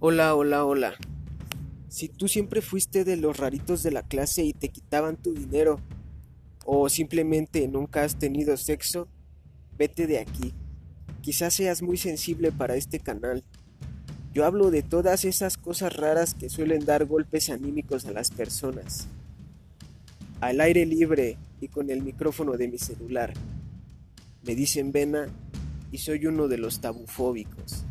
Hola, hola, hola. Si tú siempre fuiste de los raritos de la clase y te quitaban tu dinero, o simplemente nunca has tenido sexo, vete de aquí. Quizás seas muy sensible para este canal. Yo hablo de todas esas cosas raras que suelen dar golpes anímicos a las personas. Al aire libre y con el micrófono de mi celular. Me dicen vena y soy uno de los tabufóbicos.